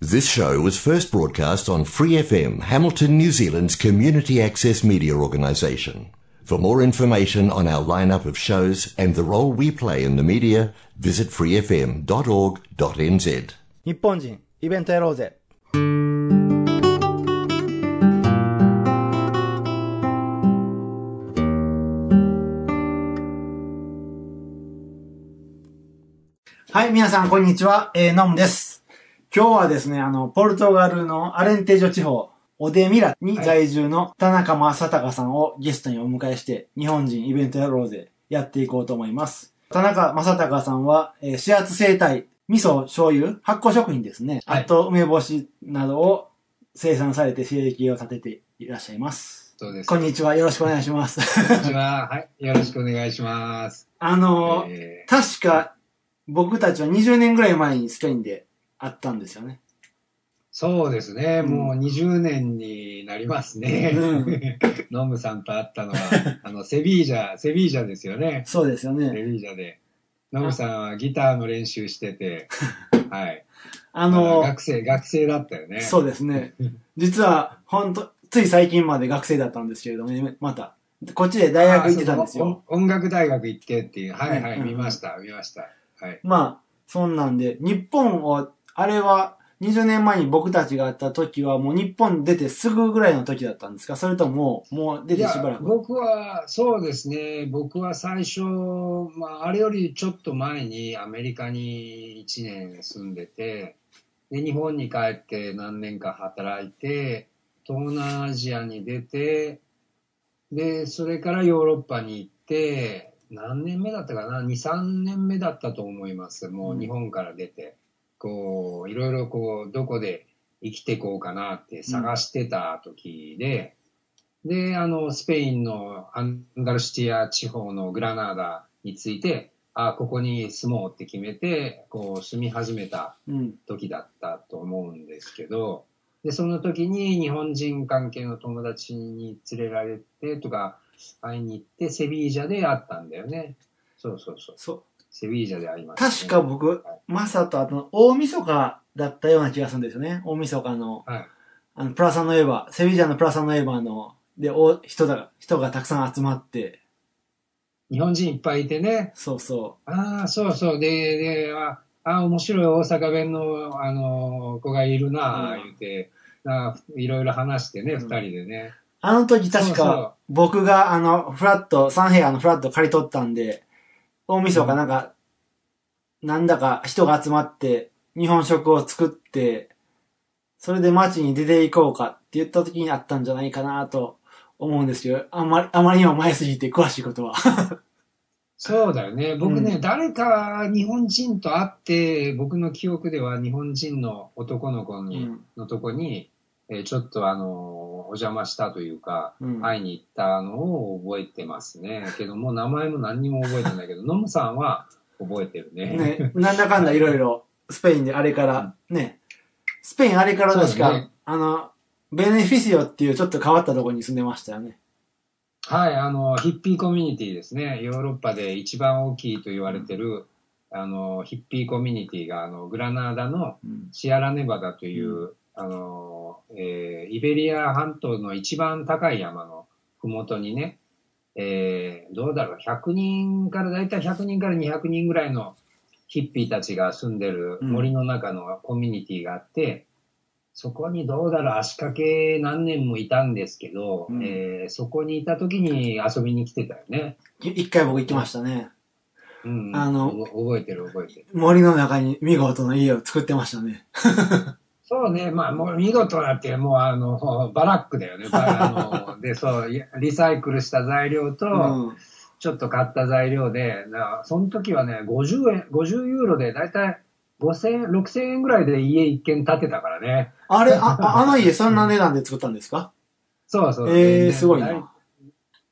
This show was first broadcast on Free FM, Hamilton, New Zealand's community access media organisation. For more information on our lineup of shows and the role we play in the media, visit freefm.org.nz. 日本人、イベントやろうぜ。はい、皆さん、こんにちは。えー、ノムです。 今日はですね、あの、ポルトガルのアレンテージョ地方、オデミラに在住の田中正隆さんをゲストにお迎えして、日本人イベントやろうぜ、やっていこうと思います。田中正隆さんは、えー、始圧生態、味噌、醤油、発酵食品ですね。はいあと、梅干しなどを生産されて生計を立てていらっしゃいます。そうです。こんにちは。よろしくお願いします。こんにちは。はい。よろしくお願いします。あのーえ確か、僕たちは20年ぐらい前にスペインで会ったんですよね。そうですね。うんもう20年になりますね。うん ノムさんと会ったのは、あの、セビージャ、セビージャですよね。そうですよセね。ビージャで。ノムさんはギターの練習してて、はい。あのー学生、学生だったよね。そうですね。実は、ほんと、つい最近まで学生だったんですけれども、ね、また、こっちで大学行ってたんですよ。音音楽大学行ってっていう。はいはい、見ました、見ました。はい。まあ、そんなんで、日本を、あれは、20年前に僕たちが会った時は、もう日本出てすぐぐらいの時だったんですか？それとも、もう出てしばらく。僕は、そうですね、僕は最初、まあ、あれよりちょっと前にアメリカに1年住んでて、で、日本に帰って何年か働いて、東南アジアに出て、で、それからヨーロッパに行って、何年目だったかな ?2、3年目だったと思います。もう日本から出て。こう、いろいろこう、どこで生きていこうかなって探してた時で、で、あの、スペインのアンダルシティア地方のグラナーダについて、あここに住もうって決めて、こう、住み始めたうん。時だったと思うんですけど、で、その時に日本人関係の友達に連れられてとか、会いに行って、セビージャで会ったんだよね。そうそうそう。そう。セビージャで会いました、ね。確か僕、マサとあと、大晦日だったような気がするんですよね。大晦日の、はい。あの、プラサノエヴァ、セビジャのプラサノエヴァの、で、お、人だ、人がたくさん集まって、日本人いっぱいいてね。そうそああ、そうそう。で、で、あ、あ面白い大阪弁の、あの、子がいるな、うん言って、あいろいろ話してね、うん二、人でね。う。あの時確か、僕があの、フラット、3部屋のフラット借り取ったんで、大晦日なんか、なんだか人が集まって、日本食を作って、それで街に出て行こうかって言った時にあったんじゃないかなと思うんですけど、あんまり、あまりにも前すぎて詳しいことは。そうだよね。僕ね、う誰か日本人と会って、僕の記憶では日本人の男の子に、うんのとこに、えーちょっとあの、お邪魔したというか、うん会いに行ったのを覚えてますね。けどもう名前も何にも覚えてないけど、ノムさんは覚えてるね。ね、なんだかんだいろいろ、スペインであれから、ね、スペインあれから確か、ねあの、ベネフィシオっていうちょっと変わったところに住んでましたよね。はい、あの、ヒッピーコミュニティですね。ヨーロッパで一番大きいと言われてる、あの、ヒッピーコミュニティが、あの、グラナーダのうん。シアラネバダという、あの、えーイベリア半島の一番高い山のふもとにね、えーどうだろう、100人から、だいたい100人から200人ぐらいのヒッピーたちが住んでる森の中のコミュニティがあって、そこにどうだろう、足掛け何年もいたんですけど、うんえーそこにいた時に遊びに来てたよね。い一回僕行きましたね。うん、あのお覚えてる覚えてる。森の中に見事な家を作ってましたね。そうね、まあ、もう見事なって、もうあの、バラックだよね。バあので、そう、いリサイクルした材料と、うん。ちょっと買った材料で、なその時はね、50円、50ユーロで、だいたい5000円、6000円ぐらいで家一軒建てたからね。あれ、あ、ああの家そんな値段で作ったんですか？そうそう。ええー、ねすごいな。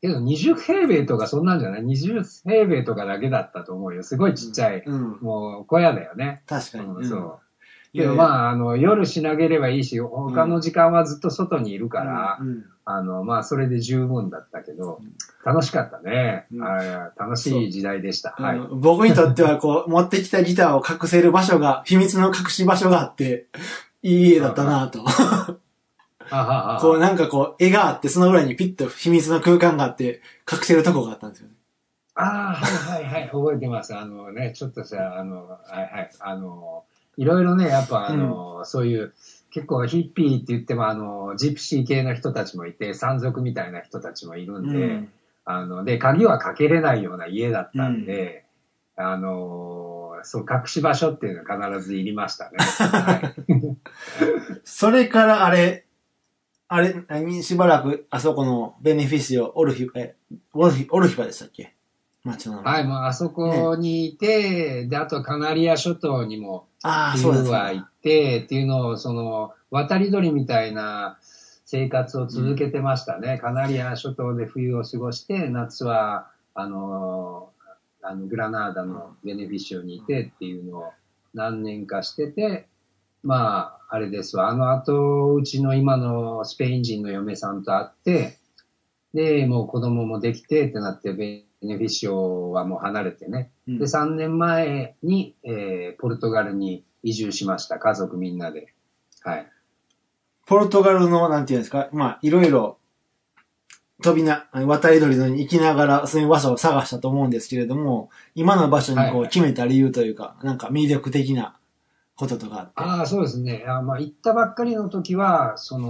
けど20平米とかそんなんじゃない ?20 平米とかだけだったと思うよ。すごいちっちゃい、うん。もう小屋だよね。確かに。うん、うんそう。けどまあ、あの、夜しなければいいし、他の時間はずっと外にいるから、うん。あの、まあ、それで十分だったけど、楽しかったね。うんはい楽しい時代でした。はい。うん僕にとってはこう、持ってきたギターを隠せる場所が、秘密の隠し場所があって、いい家だったなと。こうなんかこう、絵があって、その裏にピッと秘密の空間があって、隠せるとこがあったんですよね。ああ、はいはいはい、覚えてます。あのね、ちょっとさ、あの、はいはい、あの、いろいろね、やっぱあの、そういう、結構ヒッピーって言っても、あの、ジプシー系の人たちもいて、山賊みたいな人たちもいるんで、うん。あの、で、鍵はかけれないような家だったんで、あの、そう、隠し場所っていうのは必ずいりましたね。は いそれからあれ、あれ、何？しばらく、あそこのベネフィシオ、オルヒ、え、オルヒ、オルヒバでしたっけ？はい、もうあそこにいて、で、あとカナリア諸島にもああ、そう冬は行ってっていうのを、その、渡り鳥みたいな生活を続けてましたね。カナリア諸島で冬を過ごして、夏は、あの、あのグラナーダのベネフィシオにいてっていうのを何年かしてて、まあ、あれですわ。あの後、うちの今のスペイン人の嫁さんと会って、で、もう子供もできてってなって、ベネフィシオはもう離れてね。うんで、3年前に、えーポルトガルに移住しました。家族みんなで。はい。ポルトガルの、なんていうんですか、まあ、いろいろ、飛びな、渡り鳥のに行きながら、そういう場所を探したと思うんですけれども、今の場所にこうはい決めた理由というか、なんか魅力的なこととかあって？ああ、そうですね。あまあ、行ったばっかりの時は、その、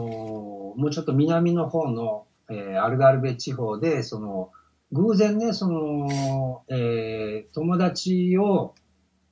もうちょっと南の方の、えーアルガルベ地方で、その、偶然ね、その、えー友達を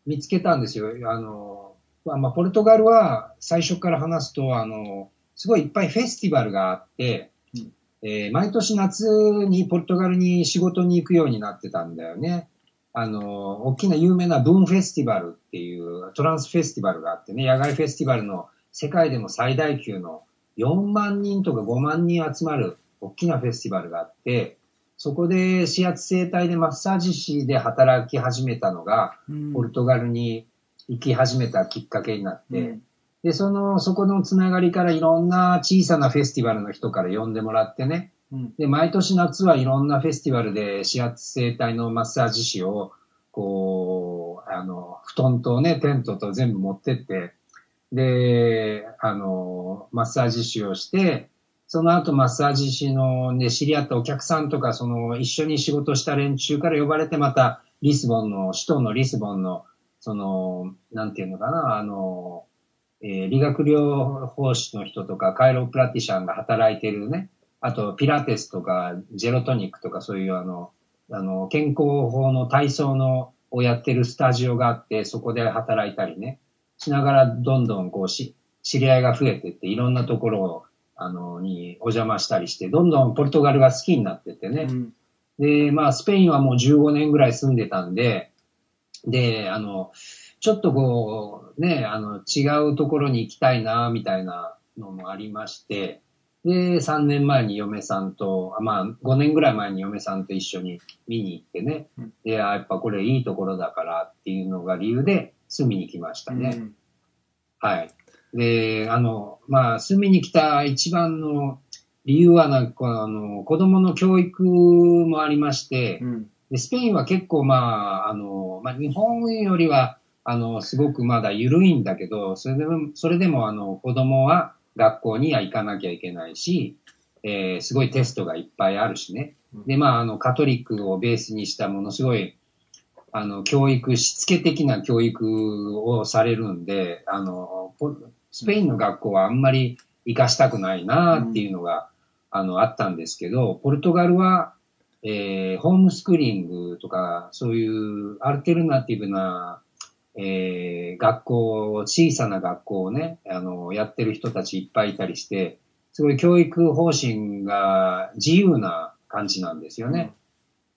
見つけたんですよ。あの、まあ、まあ、ポルトガルは最初から話すと、あの、すごいいっぱいフェスティバルがあって、うんえー毎年夏にポルトガルに仕事に行くようになってたんだよね。あの、大きな有名なブーンフェスティバルっていうトランスフェスティバルがあってね、野外フェスティバルの世界でも最大級の4万人とか5万人集まる大きなフェスティバルがあって、そこで指圧生態でマッサージ師で働き始めたのが、うん。ポルトガルに行き始めたきっかけになって、うん。で、その、そこのつながりからいろんな小さなフェスティバルの人から呼んでもらってね、うん。で、毎年夏はいろんなフェスティバルで指圧生態のマッサージ師を、こう、あの、布団とね、テントと全部持ってって、で、あの、マッサージ師をして、その後マッサージ師ので知り合ったお客さんとか、その一緒に仕事した連中から呼ばれてまたリスボンの、首都のリスボンの、その、なんていうのかな、あの、えー理学療法士の人とか、カイロプラティシャンが働いてるね、あと、ピラティスとか、ジェロトニックとか、そういうあの、あの、健康法の体操の、をやってるスタジオがあって、そこで働いたりね、しながら、どんどんこうし、知り合いが増えてって、いろんなところを、あの、にお邪魔したりして、どんどんポルトガルが好きになってってね、うん。で、まあ、スペインはもう15年ぐらい住んでたんで、で、あの、ちょっとこう、ね、あの、違うところに行きたいな、みたいなのもありまして、で、3年前に嫁さんと、あまあ、5年ぐらい前に嫁さんと一緒に見に行ってね、うん。で、あやっぱこれいいところだからっていうのが理由で住みに来ましたね。うん。はい。で、あの、まあ、住みに来た一番の理由は、なんか、あの、子供の教育もありまして、うんでスペインは結構、まあ、あの、まあ、日本よりは、あの、すごくまだ緩いんだけど、それでも、それでも、あの、子供は学校には行かなきゃいけないし、えーすごいテストがいっぱいあるしね。で、まあ、あの、カトリックをベースにしたものすごい、あの、教育、しつけ的な教育をされるんで、あの、ポスペインの学校はあんまり行かしたくないなっていうのが、あの、あったんですけど、ポルトガルは、えーホームスクーリングとか、そういうアルテルナティブな、えー学校、小さな学校をね、あの、やってる人たちいっぱいいたりして、すごい教育方針が自由な感じなんですよね。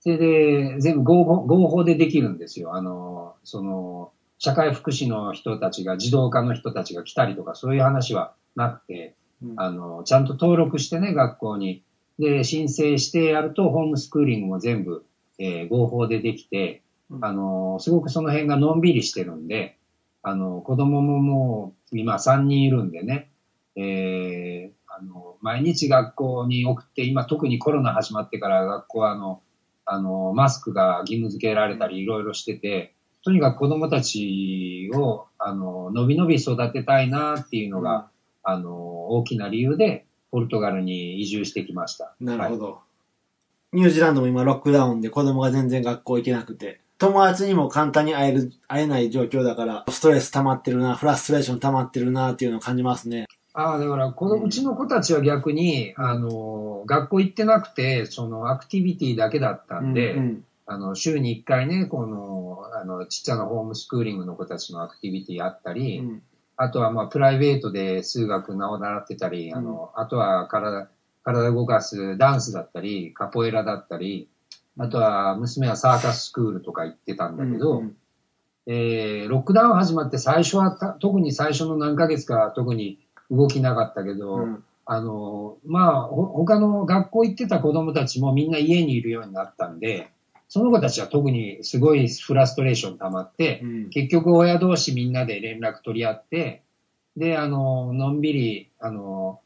それで、全部合法合法でできるんですよ。あの、その、社会福祉の人たちが、児童科の人たちが来たりとか、そういう話はなくて、うん。あの、ちゃんと登録してね、学校に。で、申請してやると、ホームスクーリングも全部、えー合法でできて、うん。あの、すごくその辺がのんびりしてるんで、あの、子供ももう、今3人いるんでね、えーあの、毎日学校に送って、今特にコロナ始まってから学校はあの、あの、マスクが義務付けられたりいろいろしてて、とにかく子供たちを、ああの、のびのび育てたいなっていうのが、あの、大きな理由で、ポルトガルに移住してきました。はいなるほど。ニュージーランドも今ロックダウンで子供が全然学校行けなくて、友達にも簡単に会える、会えない状況だから、ストレス溜まってるな、フラストレーション溜まってるなっていうのを感じますね。ああ、だから、このうちの子たちは逆に、あの、学校行ってなくて、そのアクティビティだけだったんで、うんあの、週に1回ね、この、あの、ちっちゃなホームスクーリングの子たちのアクティビティあったり、うん。あとはまあ、プライベートで数学なお習ってたり、あの、あとは体、体動かすダンスだったり、カポエラだったり、あとは娘はサーカススクールとか行ってたんだけど、うん。えーロックダウン始まって最初はた、特に最初の何ヶ月か特に動きなかったけど、うん。あの、まあ、ほ他の学校行ってた子供たちもみんな家にいるようになったんで、その子たちは特にすごいフラストレーション溜まって、うん結局親同士みんなで連絡取り合って、で、あの、のんびり、あの、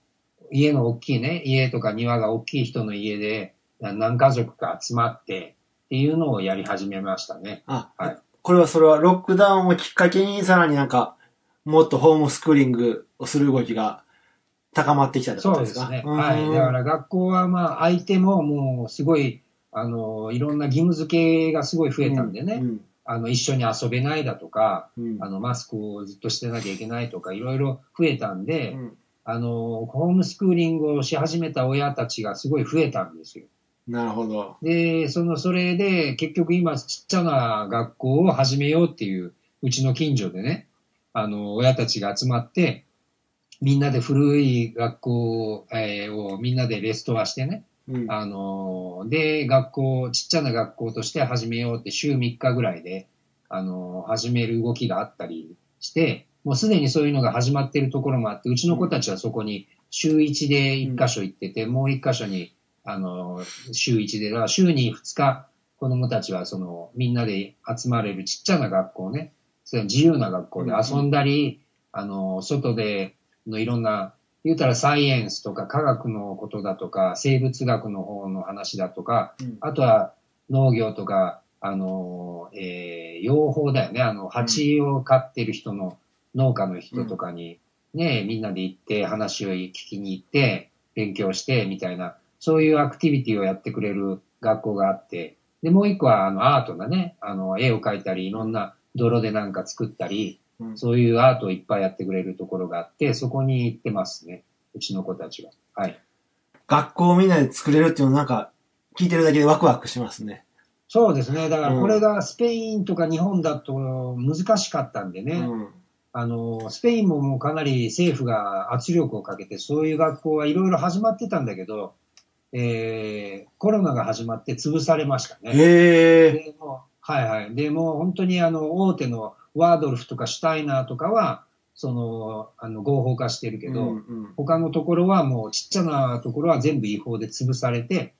家の大きいね、家とか庭が大きい人の家で何家族か集まってっていうのをやり始めましたね。あ、はいこれはそれはロックダウンをきっかけにさらになんか、もっとホームスクーリングをする動きが高まってきたってこそとでか？うですすね。うんはい。だから学校はまあ相手ももうすごい、あの、いろんな義務付けがすごい増えたんでね、うんあの、一緒に遊べないだとか、うんあの、マスクをずっとしてなきゃいけないとか、いろいろ増えたんで、うんあの、ホームスクーリングをし始めた親たちがすごい増えたんですよ。なるほど。で、その、それで、結局今、ちっちゃな学校を始めようっていう、うちの近所でね、あの、親たちが集まって、みんなで古い学校、えーをみんなでレストアしてね、あの、で、学校、ちっちゃな学校として始めようって週3日ぐらいで、あの、始める動きがあったりして、もうすでにそういうのが始まってるところもあって、うちの子たちはそこに週1で1箇所行ってて、もう1箇所に、あの、週1で、週に2日、子供たちはその、みんなで集まれるちっちゃな学校ね、それ自由な学校で遊んだり、あの、外でのいろんな、言うたらサイエンスとか科学のことだとか、生物学の方の話だとか、うんあとは農業とか、あの、えー養蜂だよね。あの、蜂を飼ってる人の農家の人とかに、ね、みんなで行って話を聞きに行って、勉強して、みたいな、そういうアクティビティをやってくれる学校があって、で、もう一個は、あの、アートだね。あの、絵を描いたり、いろんな泥でなんか作ったり、うんそういうアートをいっぱいやってくれるところがあって、そこに行ってますね。うちの子たちは。はい。学校をみんなで作れるっていうのなんか、聞いてるだけでワクワクしますね。そうですね。だからうんこれがスペインとか日本だと難しかったんでね。うんあの、スペインももうかなり政府が圧力をかけて、そういう学校はいろいろ始まってたんだけど、えー、コロナが始まって潰されましたね。へえ。でもうはいはい。で、もう本当にあの、大手のワードルフとかシュタイナーとかは、その、あの、合法化してるけど、うんうん他のところはもうちっちゃなところは全部違法で潰されて、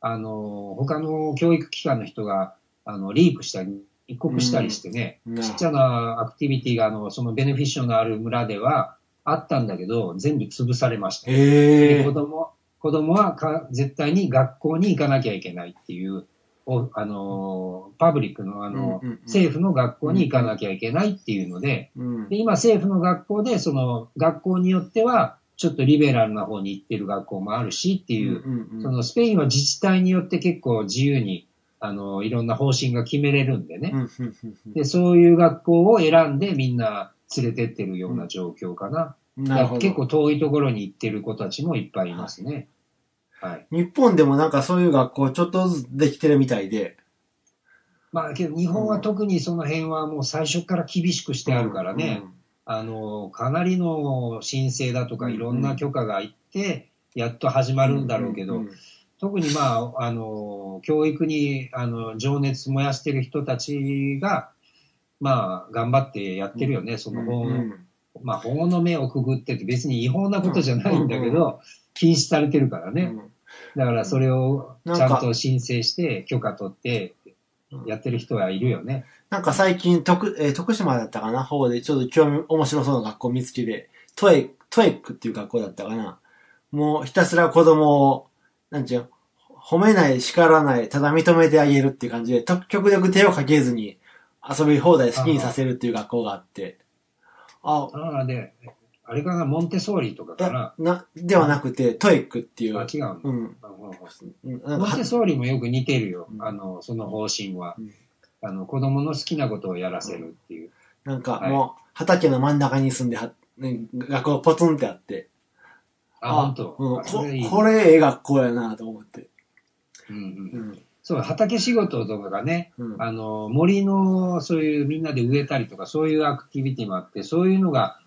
あの、他の教育機関の人が、あの、リークしたり、一刻したりしてね、うんちっちゃなアクティビティが、あの、そのベネフィッションのある村ではあったんだけど、全部潰されました。へえで子。供、子供はか絶対に学校に行かなきゃいけないっていう、おあの、パブリックの、あの、うんうんうん政府の学校に行かなきゃいけないっていうので、うんで今政府の学校で、その学校によっては、ちょっとリベラルな方に行ってる学校もあるしっていう、うんうんそのスペインは自治体によって結構自由に、あの、いろんな方針が決めれるんでね。うんうんうんうんで、そういう学校を選んでみんな連れてってるような状況かな。なるほど。結構遠いところに行ってる子たちもいっぱいいますね。はい。日本でもなんかそういう学校ちょっとずつできてるみたいで。まあけど日本は特にその辺はもう最初から厳しくしてあるからね。あの、かなりの申請だとかいろんな許可がいって、やっと始まるんだろうけど、んん特にまあ、あの、教育に、あの、情熱燃やしてる人たちが、まあ、頑張ってやってるよね、その法の、うんまあ、法の目をくぐってて別に違法なことじゃないんだけど、禁止されてるからね。だからそれをちゃんと申請して、許可取って、やってる人はいるよね。なんか最近、徳、えー徳島だったかな？方でちょっと興味、面白そうな学校見つけて、トエ、トエックっていう学校だったかな？もうひたすら子供を、なんちゅう、褒めない、叱らない、ただ認めてあげるっていう感じで、と極力手をかけずに遊び放題好きにさせるっていう学校があって、あ、ああ、で、あれかな、モンテソーリとかかな。な、ではなくて、トエックっていう。あ、違うの。うん。モンテソーリもよく似てるよう。んあの、その方針はうん。あの、子供の好きなことをやらせるっていう。なんかはいもう、畑の真ん中に住んでは、ね、学校ポツンってあって。あ、本当？うん、こ。これ、ええ学校やなと思って。うんう。うんん。そう、畑仕事とかがね、うん。あの、森の、そういうみんなで植えたりとか、そういうアクティビティもあって、そういうのが、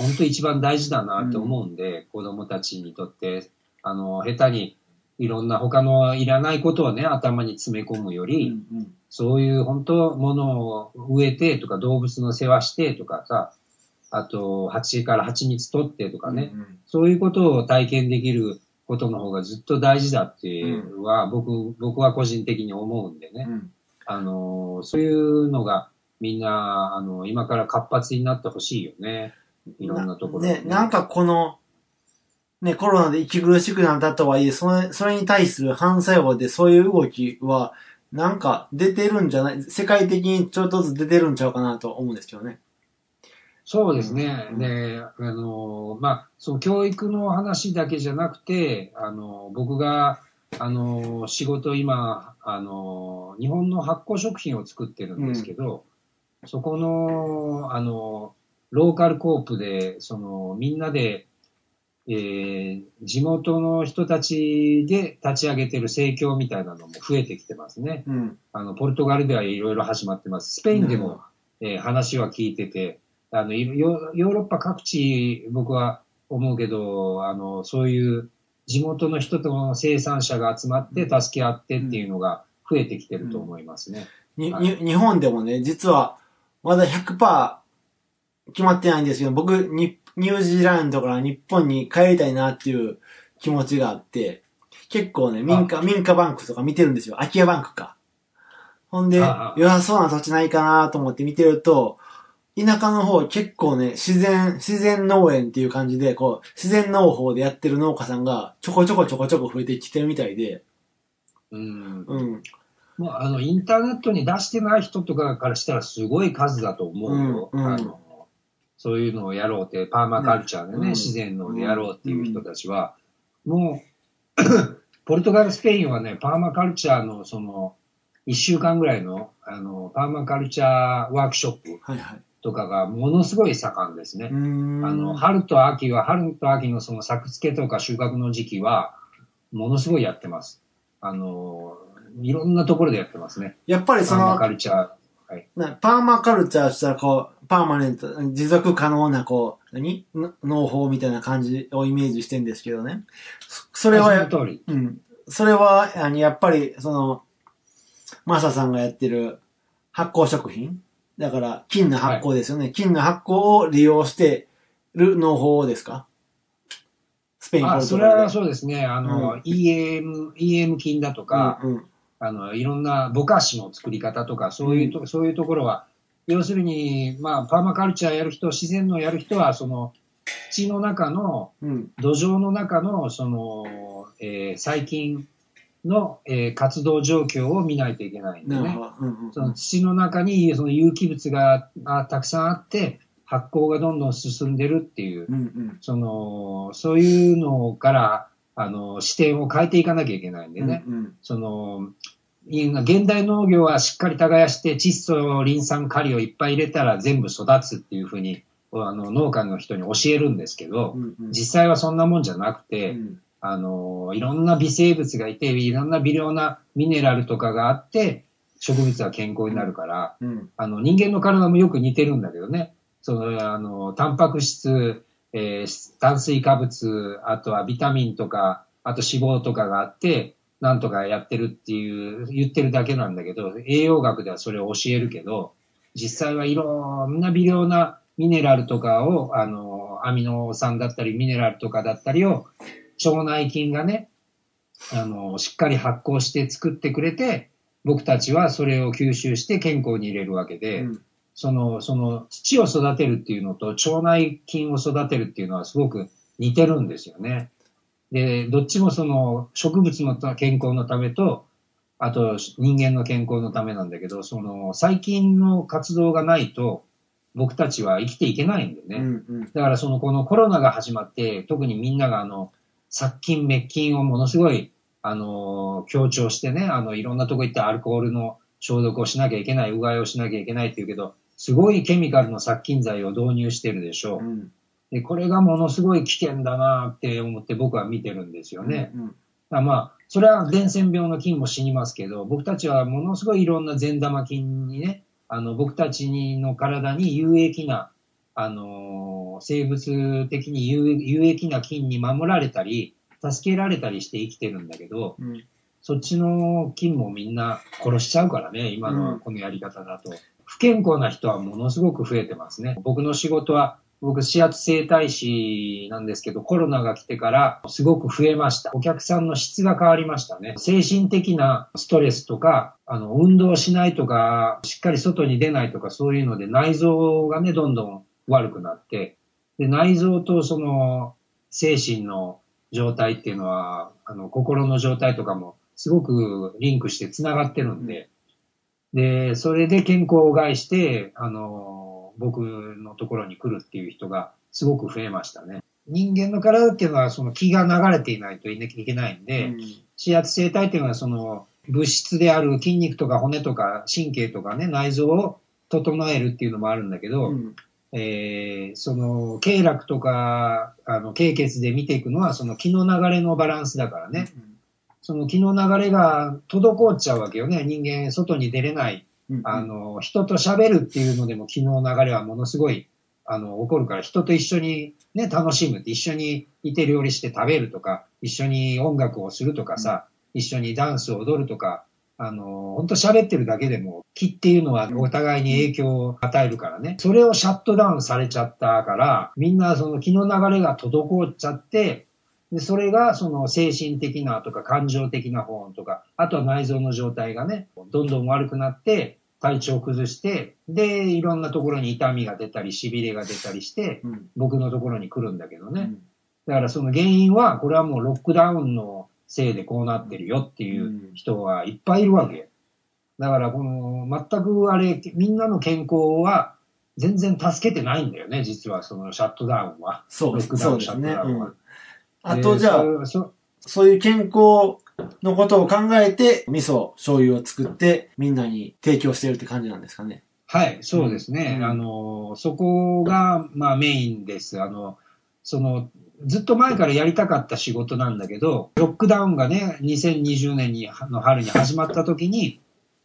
本当一番大事だなって思うんで、子供たちにとって、あの、下手に、いろんな他のいらないことをね、頭に詰め込むようり、んうん。そういう本当、ものを植えてとか、動物の世話してとかさ、あと、蜂から蜂蜜取ってとかね、うんそういうことを体験できることの方がずっと大事だっていうのは、僕、僕は個人的に思うんでね。うん。あの、そういうのがみんな、あの、今から活発になってほしいよね。いろんなところでね、なんかこの、ね、コロナで息苦しくなったとはいえ、それ、それに対する反作用でそういう動きは、なんか出てるんじゃない、世界的にちょっとずつ出てるんちゃうかなと思うんですけどね。そうですね。うんで、あの、まあ、その教育の話だけじゃなくて、あの、僕が、あの、仕事今、あの、日本の発酵食品を作ってるんですけど、そこの、あの、ローカルコープで、その、みんなで、えー地元の人たちで立ち上げてる盛況みたいなのも増えてきてますね。うん。あの、ポルトガルではいろいろ始まってます。スペインでも、えー話は聞いてて、あの、ヨヨーロッパ各地、僕は思うけど、あの、そういう地元の人との生産者が集まって助け合ってっていうのが増えてきてると思いますね。に、はいに日本でもね、実は、まだ100%決まってないんですけど、僕、にニュージーランドから日本に帰りたいなっていう気持ちがあって、結構ね、民家、民家バンクとか見てるんですよ。空き家バンクか。ほんで、ああ良さそうな土地ないかなと思って見てると、田舎の方結構ね、自然、自然農園っていう感じで、こう、自然農法でやってる農家さんがちょこちょこちょこちょこ増えてきてるみたいで、うん。うん。もう、あの、インターネットに出してない人とかからしたらすごい数だと思うよ。うんうんあのそういうのをやろうって、パーマカルチャーでね、うん自然農でやろうっていう人たちは、もう、ポルトガル、スペインはね、パーマカルチャーのその、一週間ぐらいの、あの、パーマカルチャーワークショップはいはい。とかがものすごい盛んですね。うーん。あの、春と秋は、春と秋のその作付けとか収穫の時期は、ものすごいやってます。あの、いろんなところでやってますね。やっぱりそのパーマカ、ルチャー。はい。なパーマカルチャーしたらこう、パーマネント、持続可能なこう、何？の農法みたいな感じをイメージしてんですけどね。そそれはや。うん。それは、あの、やっぱり、その、マサさんがやってる発酵食品？だから、菌の発酵ですよね。菌の発酵を利用してる農法ですか？スペイン、ポあ、ルトガルで。それはそうですね。あの、うん EM、EM 菌だとか、うんうんあの、いろんなぼかしの作り方とか、そういうと、そういうところは、要するに、まあ、パーマカルチャーやる人、自然のやる人は、その、土の中の、うん。土壌の中の、その、えー細菌の、えー活動状況を見ないといけないんでね。その土の中にその有機物があたくさんあって、発酵がどんどん進んでるっていうう、んうん。その、そういうのから、あの、視点を変えていかなきゃいけないんでね。うんうん。その、い現代農業はしっかり耕して窒素、リン酸、カリをいっぱい入れたら全部育つっていうふうに、あの、農家の人に教えるんですけど、うんうん。実際はそんなもんじゃなくうて、ん。あの、いろんな微生物がいて、いろんな微量なミネラルとかがあって、植物は健康になるから、うん。あの、人間の体もよく似てるんだけどね。その、あの、タンパク質、えー炭水化物、あとはビタミンとか、あと脂肪とかがあって、なんとかやってるっていう、言ってるだけなんだけど、栄養学ではそれを教えるけど、実際はいろんな微量なミネラルとかを、あの、アミノ酸だったりミネラルとかだったりを、腸内菌がね、あの、しっかり発酵して作ってくれて、僕たちはそれを吸収して健康に入れるわけで、うん。その、その土を育てるっていうのと腸内菌を育てるっていうのはすごく似てるんですよね。で、どっちもその植物の健康のためと、あと人間の健康のためなんだけど、その細菌の活動がないと、僕たちは生きていけないんでね。うんうん。だからそのこのコロナが始まって、特にみんながあの、殺菌、滅菌をものすごい、あの、強調してね、あの、いろんなとこ行ってアルコールの消毒をしなきゃいけない、うがいをしなきゃいけないって言うけど、すごいケミカルの殺菌剤を導入してるでしょう。うん。で、これがものすごい危険だなって思って僕は見てるんですよね。うん。あまあ、それは伝染病の菌も死にますけど、僕たちはものすごいいろんな善玉菌にね、あの、僕たちの体に有益な、あのー生物的に有有益な菌に守られたり、助けられたりして生きてるんだけど、うん。そっちの菌もみんな殺しちゃうからね、今うんのこのやり方だと。不健康な人はものすごく増えてますね。僕の仕事は、僕、指圧整体師なんですけど、コロナが来てからすごく増えました。お客さんの質が変わりましたね。精神的なストレスとか、あの、運動しないとか、しっかり外に出ないとか、そういうので内臓がね、どんどん悪くなって、で、内臓とその、精神の状態っていうのは、あの、心の状態とかもすごくリンクして繋がってるんで、で、それで健康を害して、あの、僕のところに来るっていう人がすごく増えましたね。人間の体っていうのはその気が流れていないといけないんで、指圧生体っていうのはその物質である筋肉とか骨とか神経とかね、内臓を整えるっていうのもあるんだけど、うん。えーその、経絡とか、あの、経血で見ていくのは、その気の流れのバランスだからね。その気の流れが滞っちゃうわけよね。人間、外に出れない。うん。あの、人と喋るっていうのでも気の流れはものすごい、あの、起こるから、人と一緒にね、楽しむって、一緒にいて料理して食べるとか、一緒に音楽をするとかさ、一緒にダンスを踊るとか、あの、本当喋ってるだけでも、気っていうのはお互いに影響を与えるからね。それをシャットダウンされちゃったから、みんなその気の流れが滞っちゃって、で、それがその精神的なとか感情的な方とか、あとは内臓の状態がね、どんどん悪くなって、体調を崩して、で、いろんなところに痛みが出たり、痺れが出たりして、うん。僕のところに来るんだけどね。うん。だからその原因は、これはもうロックダウンのせいでこうなってるよっていう人がいっぱいいるわけ。だからこの、全くあれ、みんなの健康は全然助けてないんだよね、実はそのシャットダウンは。そうロックダウン、シャ。ットダウンはうん。。あとじゃあ、でそそそういう健康のことを考えて、味噌、醤油を作って、みんなに提供してるって感じなんですかね。はい、そうですね。うんあの、そこが、まあメインです。あの、その、ずっと前からやりたかった仕事なんだけど、ロックダウンがね、2020年にの春に始まった時に、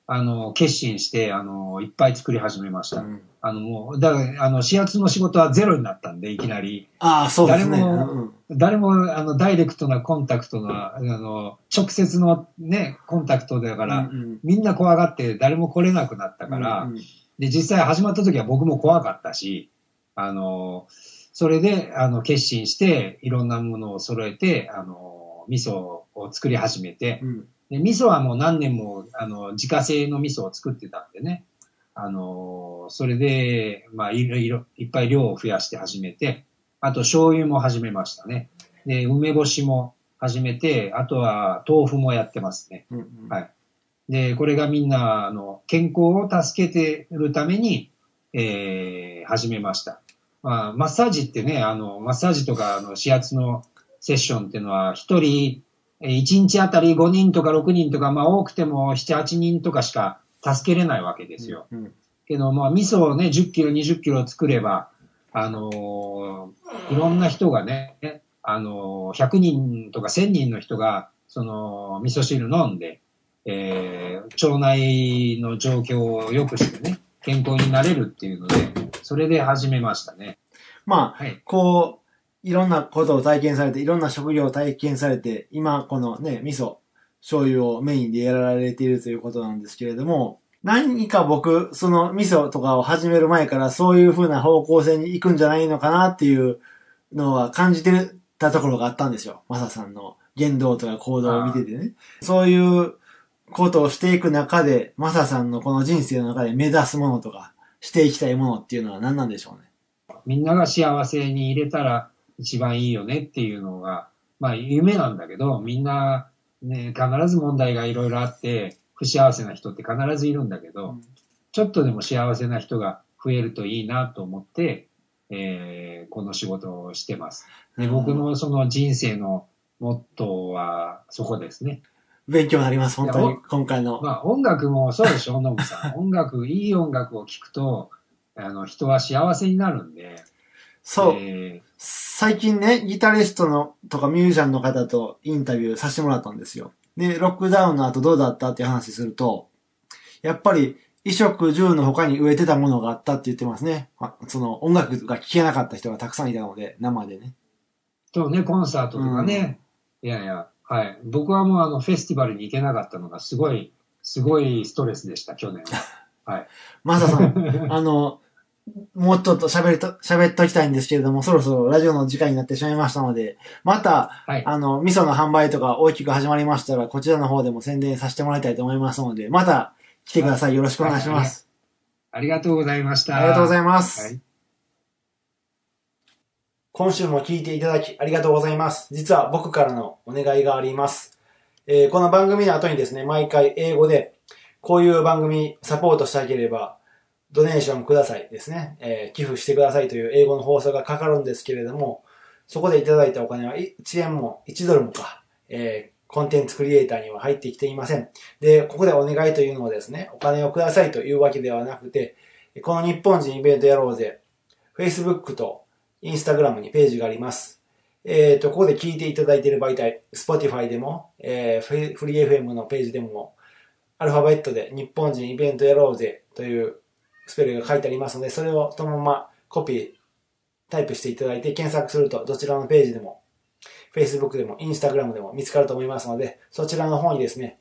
あの、決心して、あの、いっぱい作り始めました。うんあの、もう、だから、あの、始圧の仕事はゼロになったんで、いきなり。ああ、そうですね。誰もうん誰も、あの、ダイレクトなコンタクトな、あの、直接のね、コンタクトだから、うんみんな怖がって誰も来れなくなったから、うんで、実際始まった時は僕も怖かったし、あの、それで、あの、決心して、いろんなものを揃えて、あの、味噌を作り始めて、うんで味噌はもう何年も、あの、自家製の味噌を作ってたんでね、あの、それで、まあ、いろいろ、いっぱい量を増やして始めて、あと醤油も始めましたね。で、梅干しも始めて、あとは豆腐もやってますね。うんうんはい。で、これがみんな、あの、健康を助けてるために、えー、始めました。まあ、マッサージってね、あの、マッサージとか、あの、指圧のセッションっていうのは、一人、えー一日あたり5人とか6人とか、まあ、多くても7、8人とかしか助けれないわけですよ。うんけど、まあ、味噌をね、10キロ、20キロ作れば、あのーいろんな人がね、あのー100人とか1000人の人が、その、味噌汁飲んで、えー腸内の状況を良くしてね、健康になれるっていうので、それで始めましたね。まあ、はい。こう、いろんなことを体験されて、いろんな職業を体験されて、今このね、味噌、醤油をメインでやられているということなんですけれども、何か僕、その味噌とかを始める前からそういう風な方向性に行くんじゃないのかなっていうのは感じてたところがあったんですよ。マサさんの言動とか行動を見ててね。そういうことをしていく中で、マサさんのこの人生の中で目指すものとか、していきたいものっていうのは何なんでしょうね。みんなが幸せに入れたら一番いいよねっていうのが、まあ夢なんだけど、みんなね、必ず問題がいろいろあって、不幸せな人って必ずいるんだけど、ちょっとでも幸せな人が増えるといいなと思って、えーこの仕事をしてます。で僕のその人生のモットーはそこですね。勉強になります、本当に今回の。まあ音楽もそうでしょ、ノブさん。音楽、いい音楽を聴くと、あの、人は幸せになるんで。そう。え最近ね、ギタリストのとかミュージシャンの方とインタビューさせてもらったんですよ。で、ロックダウンの後どうだったっていう話すると、やっぱり衣食住の他に植えてたものがあったって言ってますね。あその音楽が聴けなかった人がたくさんいたので、生でね。ーとね、コンサートとかね。いやいや、はい。僕はもうあの、フェスティバルに行けなかったのがすごい、すごいストレスでした、去年は。はい。マサさん、あの、もうちょっと喋りと、喋っときたいんですけれども、そろそろラジオの時間になってしまいましたので、また、はい。あの、味噌の販売とか大きく始まりましたら、こちらの方でも宣伝させてもらいたいと思いますので、また来てください。よろしくお願いします。ありがとうございました。ありがとうございいます。はい。今週も聞いていただきありがとうございます。実は僕からのお願いがあります。えーこの番組の後にですね、毎回英語で、こういう番組サポートしたければ、ドネーションくださいですね、えー寄付してくださいという英語の放送がかかるんですけれども、そこでいただいたお金は1円も1ドルもか、えーコンテンツクリエイターには入ってきていません。で、ここでお願いというのはですね、お金をくださいというわけではなくて、この日本人イベントやろうぜ、Facebook と Instagram にページがあります。えっ、と、ここで聞いていただいている媒体、Spotify でも、えーフリフリー FM のページでも、アルファベットで日本人イベントやろうぜというスペルが書いてありますので、それをそのままコピー、タイプしていただいて検索するとどちらのページでも、Facebook でも Instagram でも見つかると思いますので、そちらの方にですね、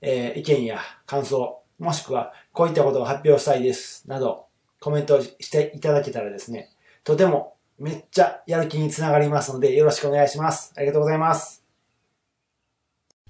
えー意見や感想、もしくはこういったことを発表したいです、などコメントしていただけたらですね、とてもめっちゃやる気につながりますのでよろしくお願いします。ありがとうございます。